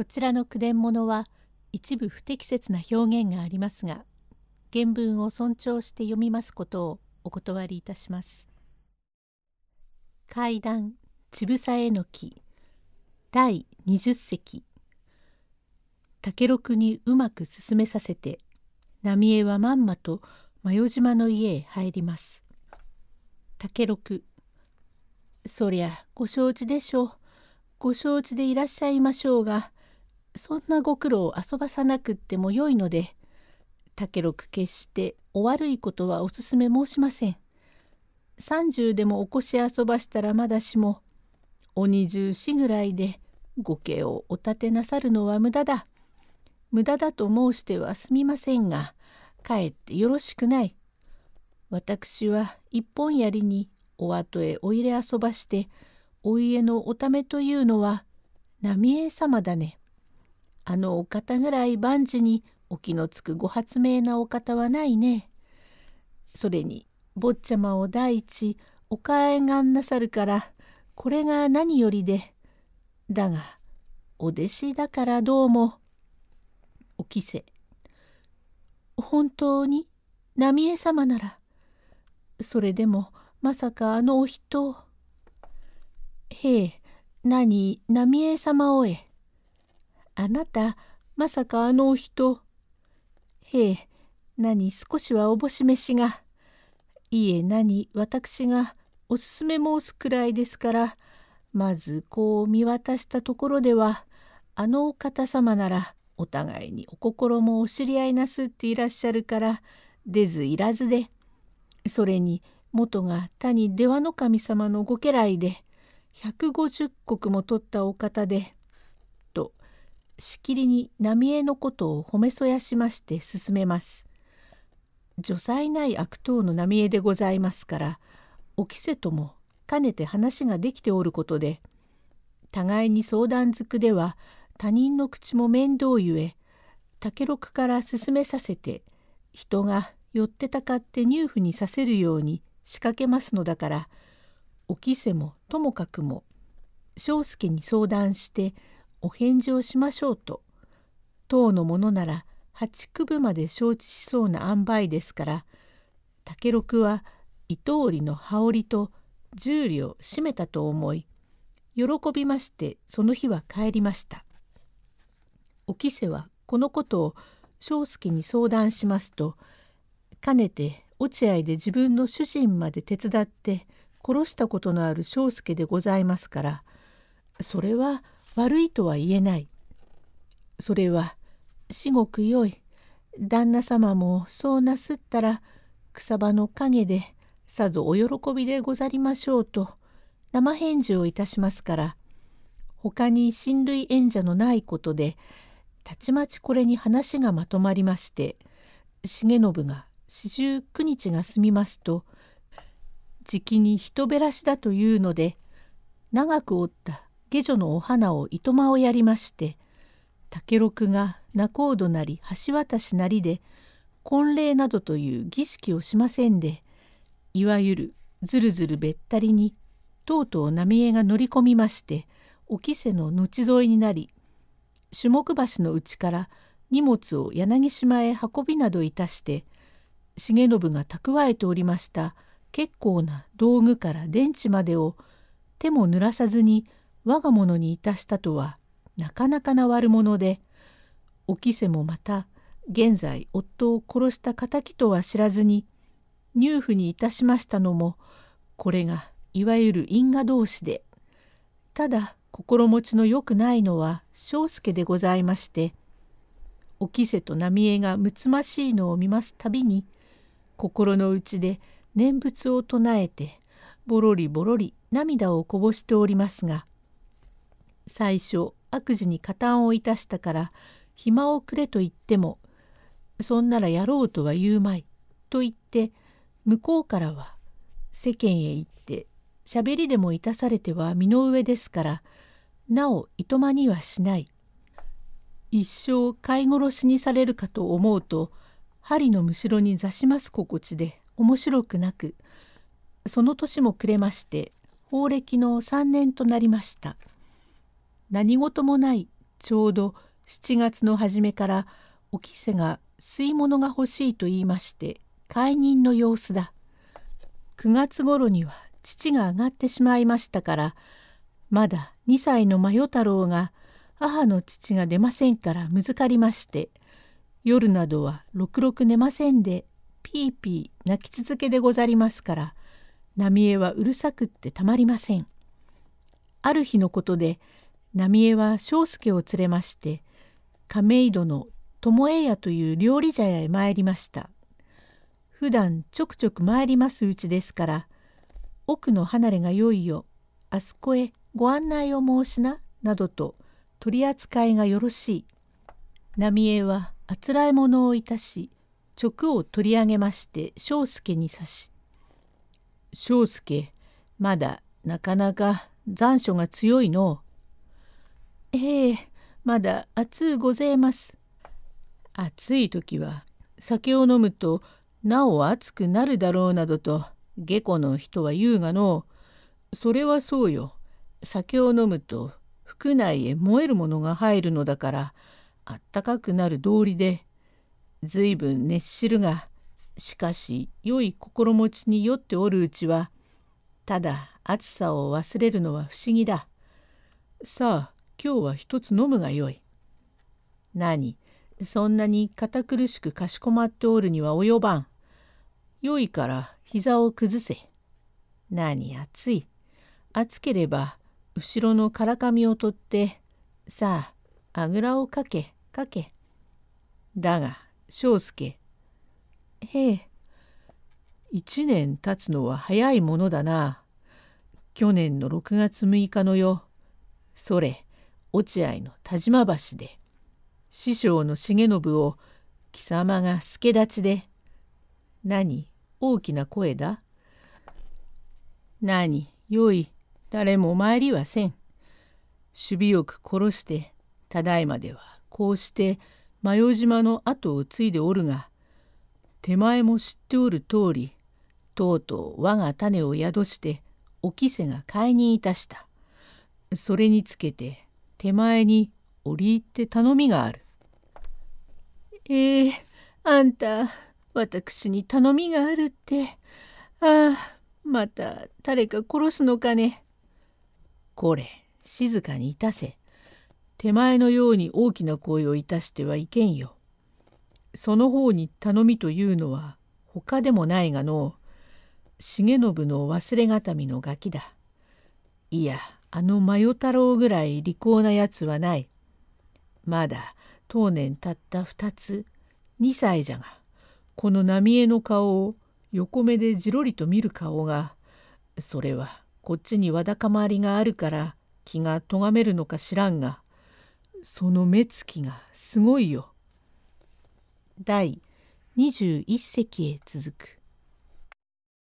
こちらの句伝物は一部不適切な表現がありますが原文を尊重して読みますことをお断りいたします。階段ちぶさえのき第20席竹六にうまく進めさせて浪江はまんまと真代島の家へ入ります。竹六そりゃご承知でしょう。ご承知でいらっしゃいましょうがそんなご苦労を遊ばさなくってもよいので竹六決してお悪いことはお勧め申しません。30でもおこし遊ばしたらまだしもお二十四ぐらいでご家をお立てなさるのは無駄だ。無駄だと申してはすみませんがかえってよろしくない。私は一本槍にお後へお入れ遊ばしてお家のおためというのは浪江様だね。あのお方ぐらい万事にお気のつくご発明なお方はないね。それに坊ちゃまを第一おかえがんなさるからこれが何よりで。だがお弟子だからどうもおきせ。本当に浪江様ならそれでもまさかあのお人へえ何浪江様をえ。あなたまさかあのお人。へえ何少しはおぼし飯が。いえ何私がおすすめ申すくらいですから。まずこう見渡したところではあのお方様ならお互いにお心もお知り合いなすっていらっしゃるから出ずいらずで。それに元が谷出羽守様のご家来で150石も取ったお方でしきりに浪江のことを褒めそやしまして進めます。女才ない悪党の浪江でございますからおきせともかねて話ができておることで互いに相談づくでは他人の口も面倒ゆえ竹六から進めさせて人が寄ってたかって入府にさせるように仕掛けますのだからおきせもともかくも庄助に相談してお返事をしましょうと当のものなら八九分まで承知しそうな塩梅ですから竹六は糸織の羽織と十両締めたと思い喜びましてその日は帰りました。おきせはこのことを庄助に相談しますとかねて落合で自分の主人まで手伝って殺したことのある庄助でございますからそれは悪いとは言えない。それは至極よい。旦那様もそうなすったら草場の陰でさぞお喜びでござりましょうと生返事をいたしますから他に親類縁者のないことでたちまちこれに話がまとまりまして重信が四十九日が済みますとじきに人べらしだというので長く折った下女のお花を糸間をやりまして竹六が仲人なり橋渡しなりで婚礼などという儀式をしませんでいわゆるずるずるべったりにとうとう浪江が乗り込みましておきせの後添いになり種目橋のうちから荷物を柳島へ運びなどいたして重信が蓄えておりました結構な道具から電池までを手も濡らさずに我が物にいたしたとはなかなかな悪者でおきせもまた現在夫を殺した敵とは知らずに入府にいたしましたのもこれがいわゆる因果同士でただ心持ちのよくないのは庄助でございましておきせと浪江がむつましいのを見ますたびに心の内で念仏を唱えてぼろりぼろり涙をこぼしておりますが最初悪事に加担をいたしたから暇をくれと言ってもそんならやろうとは言うまいと言って向こうからは世間へ行って喋りでもいたされては身の上ですからなおいとまにはしない。一生飼い殺しにされるかと思うと針のむしろに座します心地で面白くなくその年も暮れまして法暦の3年となりました。何事もないちょうど7月の初めからおきせが吸い物が欲しいと言いまして解任の様子だ。9月頃には父が上がってしまいましたからまだ2歳の真代太郎が母の父が出ませんからむずかりまして夜などはろくろく寝ませんでピーピー泣き続けでござりますから浪江はうるさくってたまりません。ある日のことで浪江は庄助を連れまして亀戸の友江屋という料理茶屋へ参りました。普段ちょくちょく参りますうちですから奥の離れがよいよあそこへご案内を申しななどと取り扱いがよろしい。浪江はあつらえ物をいたし直を取り上げまして庄助に指し「庄助まだなかなか残暑が強いの。ええまだ暑うごぜえます。暑い時は酒を飲むとなお暑くなるだろうなどと下戸の人は言うがのそれはそうよ。酒を飲むと腹内へ燃えるものが入るのだからあったかくなる道理で随分熱しるがしかし良い心持ちに酔っておるうちはただ暑さを忘れるのは不思議だ。さあ今日は一つ飲むがよい。何？そんなに堅苦しくかしこまっておるには及ばん。よいから膝を崩せ。何？暑い。暑ければ後ろのからかみを取ってさああぐらをかけかけ。だが庄助へえ一年経つのは早いものだな。去年の6月6日のよ。それ落合の田島橋で師匠の重信を貴様が助立ちで何大きな声だ？何よい誰も参りはせん。守備よく殺してただいまではこうして真代島の後を継いでおるが手前も知っておる通りとうとう我が種を宿しておきせが買いにいたした。それにつけて手前に折り入って頼みがある。ええー、あんた私に頼みがあるってああまた誰か殺すのかね。これ静かにいたせ。手前のように大きな声をいたしてはいけんよ。その方に頼みというのは他でもないがの重信の忘れがたみのガキだ。いやあの真代太郎ぐらい利口なやつはない。まだ当年たった二つ2歳じゃがこの浪江の顔を横目でじろりと見る顔がそれはこっちにわだかまりがあるから気がとがめるのか知らんがその目つきがすごいよ。第21席へ続く